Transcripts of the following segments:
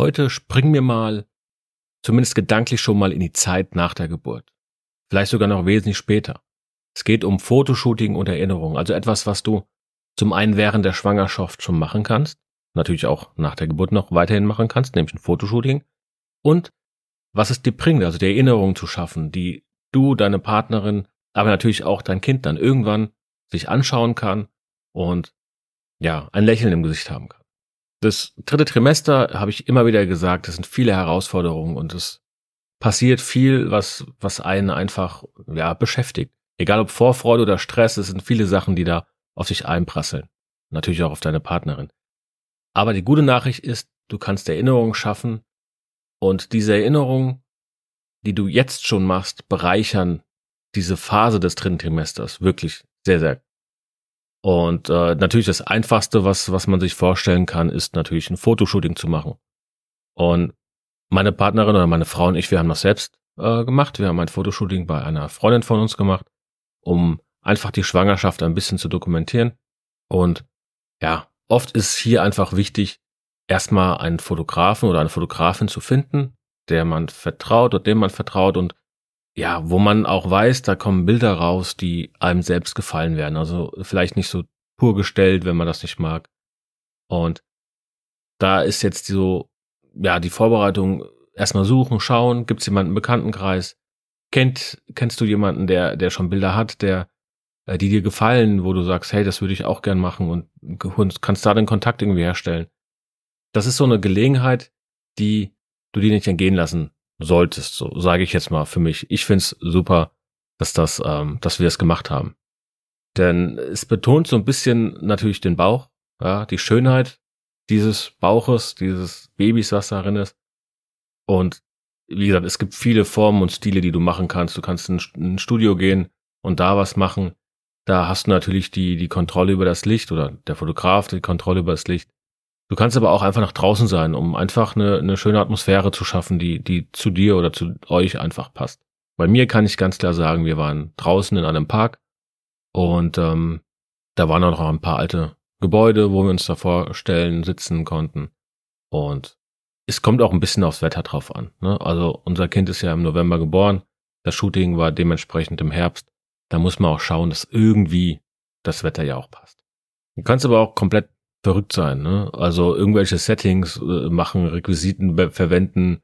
Heute springen wir mal, zumindest gedanklich schon mal in die Zeit nach der Geburt. Vielleicht sogar noch wesentlich später. Es geht um Fotoshooting und Erinnerung, also etwas, was du zum einen während der Schwangerschaft schon machen kannst, natürlich auch nach der Geburt noch weiterhin machen kannst, nämlich ein Fotoshooting. Und was es dir bringt, also die Erinnerung zu schaffen, die du, deine Partnerin, aber natürlich auch dein Kind dann irgendwann sich anschauen kann und ja, ein Lächeln im Gesicht haben kann. Das dritte Trimester, habe ich immer wieder gesagt, das sind viele Herausforderungen und es passiert viel, was, was einen einfach, ja, beschäftigt. Egal ob Vorfreude oder Stress, es sind viele Sachen, die da auf dich einprasseln. Natürlich auch auf deine Partnerin. Aber die gute Nachricht ist, du kannst Erinnerungen schaffen und diese Erinnerungen, die du jetzt schon machst, bereichern diese Phase des dritten Trimesters wirklich sehr, sehr und äh, natürlich das Einfachste, was, was man sich vorstellen kann, ist natürlich ein Fotoshooting zu machen. Und meine Partnerin oder meine Frau und ich, wir haben das selbst äh, gemacht. Wir haben ein Fotoshooting bei einer Freundin von uns gemacht, um einfach die Schwangerschaft ein bisschen zu dokumentieren. Und ja, oft ist hier einfach wichtig, erstmal einen Fotografen oder eine Fotografin zu finden, der man vertraut oder dem man vertraut und ja, wo man auch weiß, da kommen Bilder raus, die einem selbst gefallen werden. Also vielleicht nicht so pur gestellt, wenn man das nicht mag. Und da ist jetzt so, ja, die Vorbereitung erstmal suchen, schauen, gibt es jemanden im Bekanntenkreis? Kennt, kennst du jemanden, der, der schon Bilder hat, der, äh, die dir gefallen, wo du sagst, hey, das würde ich auch gern machen und kannst da den Kontakt irgendwie herstellen. Das ist so eine Gelegenheit, die du dir nicht entgehen lassen solltest, so sage ich jetzt mal für mich. Ich find's super, dass das, ähm, dass wir es gemacht haben. Denn es betont so ein bisschen natürlich den Bauch, ja, die Schönheit dieses Bauches, dieses Babys, was darin ist. Und wie gesagt, es gibt viele Formen und Stile, die du machen kannst. Du kannst in ein Studio gehen und da was machen. Da hast du natürlich die, die Kontrolle über das Licht oder der Fotograf die Kontrolle über das Licht. Du kannst aber auch einfach nach draußen sein, um einfach eine, eine schöne Atmosphäre zu schaffen, die, die zu dir oder zu euch einfach passt. Bei mir kann ich ganz klar sagen, wir waren draußen in einem Park und ähm, da waren auch noch ein paar alte Gebäude, wo wir uns da vorstellen, sitzen konnten. Und es kommt auch ein bisschen aufs Wetter drauf an. Ne? Also unser Kind ist ja im November geboren, das Shooting war dementsprechend im Herbst. Da muss man auch schauen, dass irgendwie das Wetter ja auch passt. Du kannst aber auch komplett verrückt sein, ne? Also irgendwelche Settings äh, machen, Requisiten verwenden,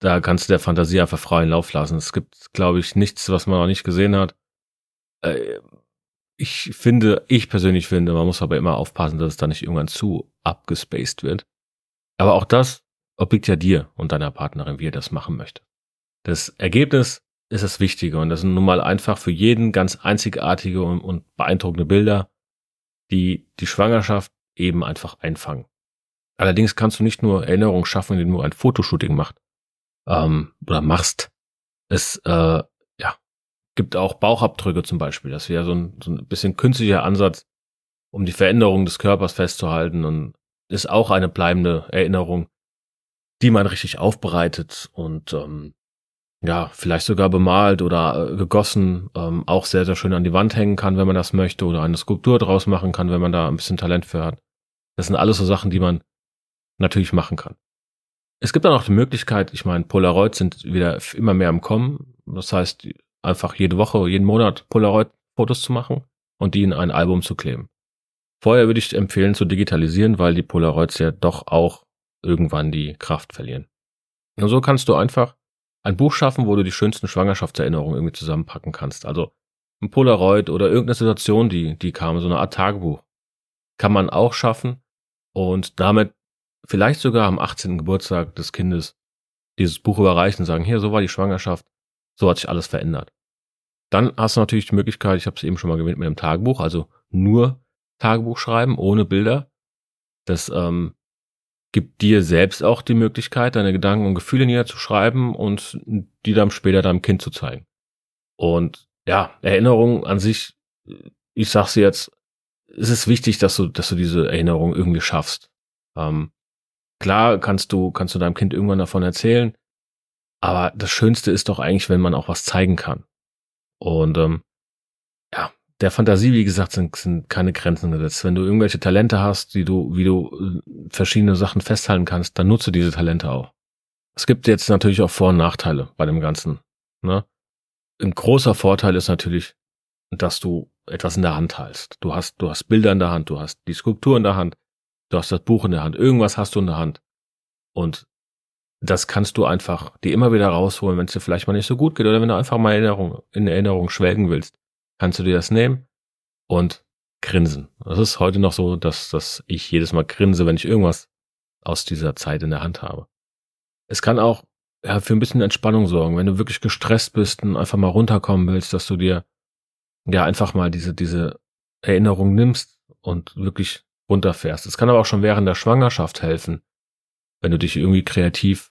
da kannst du der Fantasie einfach freien Lauf lassen. Es gibt, glaube ich, nichts, was man noch nicht gesehen hat. Äh, ich finde, ich persönlich finde, man muss aber immer aufpassen, dass es da nicht irgendwann zu abgespaced wird. Aber auch das obliegt ja dir und deiner Partnerin, wie ihr das machen möchtet. Das Ergebnis ist das Wichtige und das sind nun mal einfach für jeden ganz einzigartige und, und beeindruckende Bilder, die die Schwangerschaft eben einfach einfangen. Allerdings kannst du nicht nur Erinnerungen schaffen, indem du ein Fotoshooting machst ähm, oder machst. Es äh, ja, gibt auch Bauchabdrücke zum Beispiel. Das wäre so ein, so ein bisschen künstlicher Ansatz, um die Veränderung des Körpers festzuhalten und ist auch eine bleibende Erinnerung, die man richtig aufbereitet und ähm, ja, vielleicht sogar bemalt oder äh, gegossen, ähm, auch sehr, sehr schön an die Wand hängen kann, wenn man das möchte, oder eine Skulptur draus machen kann, wenn man da ein bisschen Talent für hat. Das sind alles so Sachen, die man natürlich machen kann. Es gibt dann auch die Möglichkeit, ich meine, Polaroids sind wieder immer mehr im Kommen. Das heißt, einfach jede Woche, jeden Monat Polaroid-Fotos zu machen und die in ein Album zu kleben. Vorher würde ich empfehlen zu digitalisieren, weil die Polaroids ja doch auch irgendwann die Kraft verlieren. Und so kannst du einfach ein Buch schaffen, wo du die schönsten Schwangerschaftserinnerungen irgendwie zusammenpacken kannst. Also ein Polaroid oder irgendeine Situation, die, die kam, so eine Art Tagebuch. Kann man auch schaffen und damit vielleicht sogar am 18. Geburtstag des Kindes dieses Buch überreichen und sagen, hier, so war die Schwangerschaft, so hat sich alles verändert. Dann hast du natürlich die Möglichkeit, ich habe es eben schon mal gewählt, mit einem Tagebuch, also nur Tagebuch schreiben, ohne Bilder. Das ähm, gibt dir selbst auch die Möglichkeit, deine Gedanken und Gefühle niederzuschreiben und die dann später deinem Kind zu zeigen. Und ja, Erinnerungen an sich, ich sag's jetzt, es ist wichtig, dass du, dass du diese Erinnerung irgendwie schaffst. Ähm, klar kannst du, kannst du deinem Kind irgendwann davon erzählen, aber das Schönste ist doch eigentlich, wenn man auch was zeigen kann. Und ähm, der Fantasie, wie gesagt, sind, sind keine Grenzen gesetzt. Wenn du irgendwelche Talente hast, die du, wie du äh, verschiedene Sachen festhalten kannst, dann nutze diese Talente auch. Es gibt jetzt natürlich auch Vor- und Nachteile bei dem Ganzen. Ne? Ein großer Vorteil ist natürlich, dass du etwas in der Hand hältst. Du hast, du hast Bilder in der Hand, du hast die Skulptur in der Hand, du hast das Buch in der Hand, irgendwas hast du in der Hand. Und das kannst du einfach dir immer wieder rausholen, wenn es dir vielleicht mal nicht so gut geht oder wenn du einfach mal Erinnerung, in Erinnerung schwelgen willst kannst du dir das nehmen und grinsen. Das ist heute noch so, dass, dass ich jedes Mal grinse, wenn ich irgendwas aus dieser Zeit in der Hand habe. Es kann auch ja, für ein bisschen Entspannung sorgen, wenn du wirklich gestresst bist und einfach mal runterkommen willst, dass du dir ja einfach mal diese, diese Erinnerung nimmst und wirklich runterfährst. Es kann aber auch schon während der Schwangerschaft helfen, wenn du dich irgendwie kreativ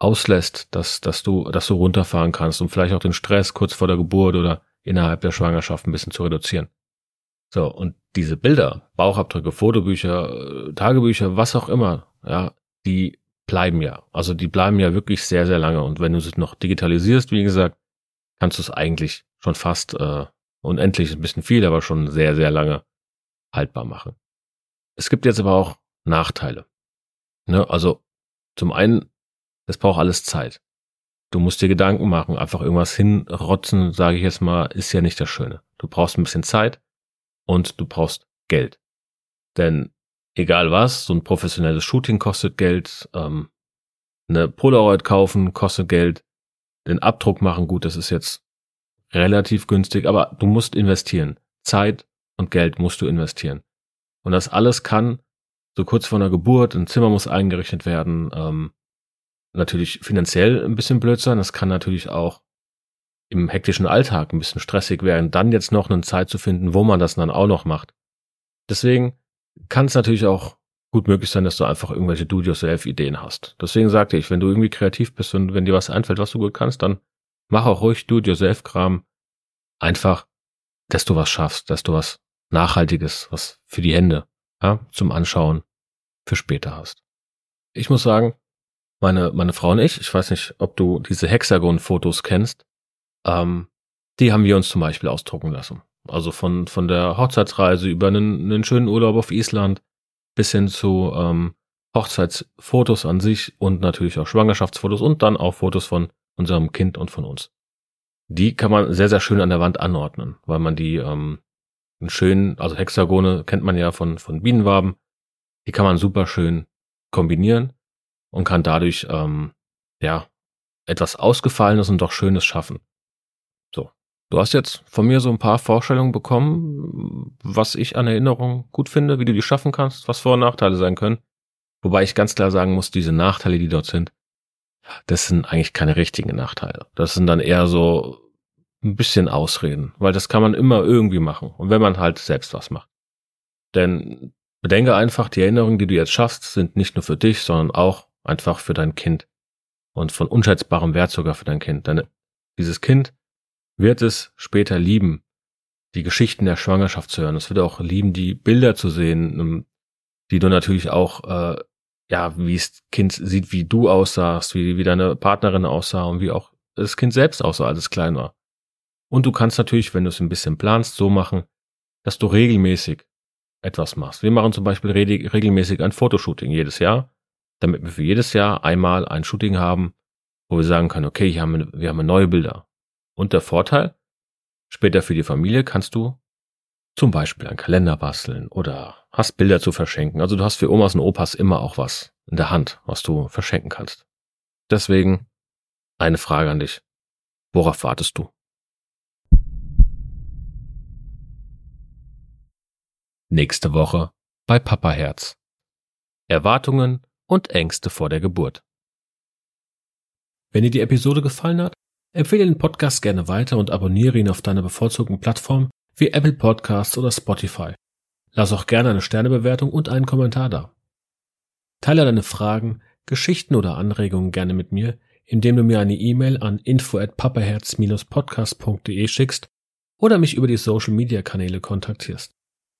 auslässt, dass, dass du, dass du runterfahren kannst und vielleicht auch den Stress kurz vor der Geburt oder innerhalb der Schwangerschaft ein bisschen zu reduzieren. So, und diese Bilder, Bauchabdrücke, Fotobücher, äh, Tagebücher, was auch immer, ja, die bleiben ja. Also die bleiben ja wirklich sehr, sehr lange. Und wenn du sie noch digitalisierst, wie gesagt, kannst du es eigentlich schon fast äh, unendlich, ein bisschen viel, aber schon sehr, sehr lange haltbar machen. Es gibt jetzt aber auch Nachteile. Ne? Also zum einen, es braucht alles Zeit. Du musst dir Gedanken machen, einfach irgendwas hinrotzen, sage ich jetzt mal, ist ja nicht das Schöne. Du brauchst ein bisschen Zeit und du brauchst Geld. Denn egal was, so ein professionelles Shooting kostet Geld, ähm, eine Polaroid kaufen kostet Geld, den Abdruck machen, gut, das ist jetzt relativ günstig, aber du musst investieren. Zeit und Geld musst du investieren. Und das alles kann so kurz vor einer Geburt, ein Zimmer muss eingerichtet werden, ähm, natürlich finanziell ein bisschen blöd sein. Das kann natürlich auch im hektischen Alltag ein bisschen stressig werden, dann jetzt noch eine Zeit zu finden, wo man das dann auch noch macht. Deswegen kann es natürlich auch gut möglich sein, dass du einfach irgendwelche Do-it-yourself-Ideen hast. Deswegen sagte ich, wenn du irgendwie kreativ bist und wenn dir was einfällt, was du gut kannst, dann mach auch ruhig Do-it-yourself-Kram. Einfach, dass du was schaffst, dass du was Nachhaltiges, was für die Hände, ja, zum Anschauen für später hast. Ich muss sagen, meine, meine Frau und ich, ich weiß nicht, ob du diese Hexagon-Fotos kennst, ähm, die haben wir uns zum Beispiel ausdrucken lassen. Also von, von der Hochzeitsreise über einen, einen schönen Urlaub auf Island bis hin zu ähm, Hochzeitsfotos an sich und natürlich auch Schwangerschaftsfotos und dann auch Fotos von unserem Kind und von uns. Die kann man sehr, sehr schön an der Wand anordnen, weil man die ähm, schön, also Hexagone kennt man ja von, von Bienenwaben, die kann man super schön kombinieren und kann dadurch ähm, ja etwas Ausgefallenes und doch Schönes schaffen. So. Du hast jetzt von mir so ein paar Vorstellungen bekommen, was ich an Erinnerung gut finde, wie du die schaffen kannst, was Vor- und Nachteile sein können. Wobei ich ganz klar sagen muss, diese Nachteile, die dort sind, das sind eigentlich keine richtigen Nachteile. Das sind dann eher so ein bisschen Ausreden, weil das kann man immer irgendwie machen. Und wenn man halt selbst was macht. Denn bedenke einfach, die Erinnerungen, die du jetzt schaffst, sind nicht nur für dich, sondern auch einfach für dein Kind und von unschätzbarem Wert sogar für dein Kind. Denn dieses Kind wird es später lieben, die Geschichten der Schwangerschaft zu hören. Es wird auch lieben, die Bilder zu sehen, ähm, die du natürlich auch, äh, ja, wie das Kind sieht, wie du aussahst, wie, wie deine Partnerin aussah und wie auch das Kind selbst aussah, als es klein war. Und du kannst natürlich, wenn du es ein bisschen planst, so machen, dass du regelmäßig etwas machst. Wir machen zum Beispiel regelmäßig ein Fotoshooting jedes Jahr damit wir für jedes Jahr einmal ein Shooting haben, wo wir sagen können, okay, hier haben wir, wir haben neue Bilder. Und der Vorteil, später für die Familie kannst du zum Beispiel einen Kalender basteln oder hast Bilder zu verschenken. Also du hast für Omas und Opas immer auch was in der Hand, was du verschenken kannst. Deswegen Eine Frage an dich. Worauf wartest du? Nächste Woche bei Papa Herz. Erwartungen und Ängste vor der Geburt. Wenn dir die Episode gefallen hat, empfehle den Podcast gerne weiter und abonniere ihn auf deiner bevorzugten Plattform wie Apple Podcasts oder Spotify. Lass auch gerne eine Sternebewertung und einen Kommentar da. Teile deine Fragen, Geschichten oder Anregungen gerne mit mir, indem du mir eine E-Mail an info at papaherz-podcast.de schickst oder mich über die Social Media Kanäle kontaktierst.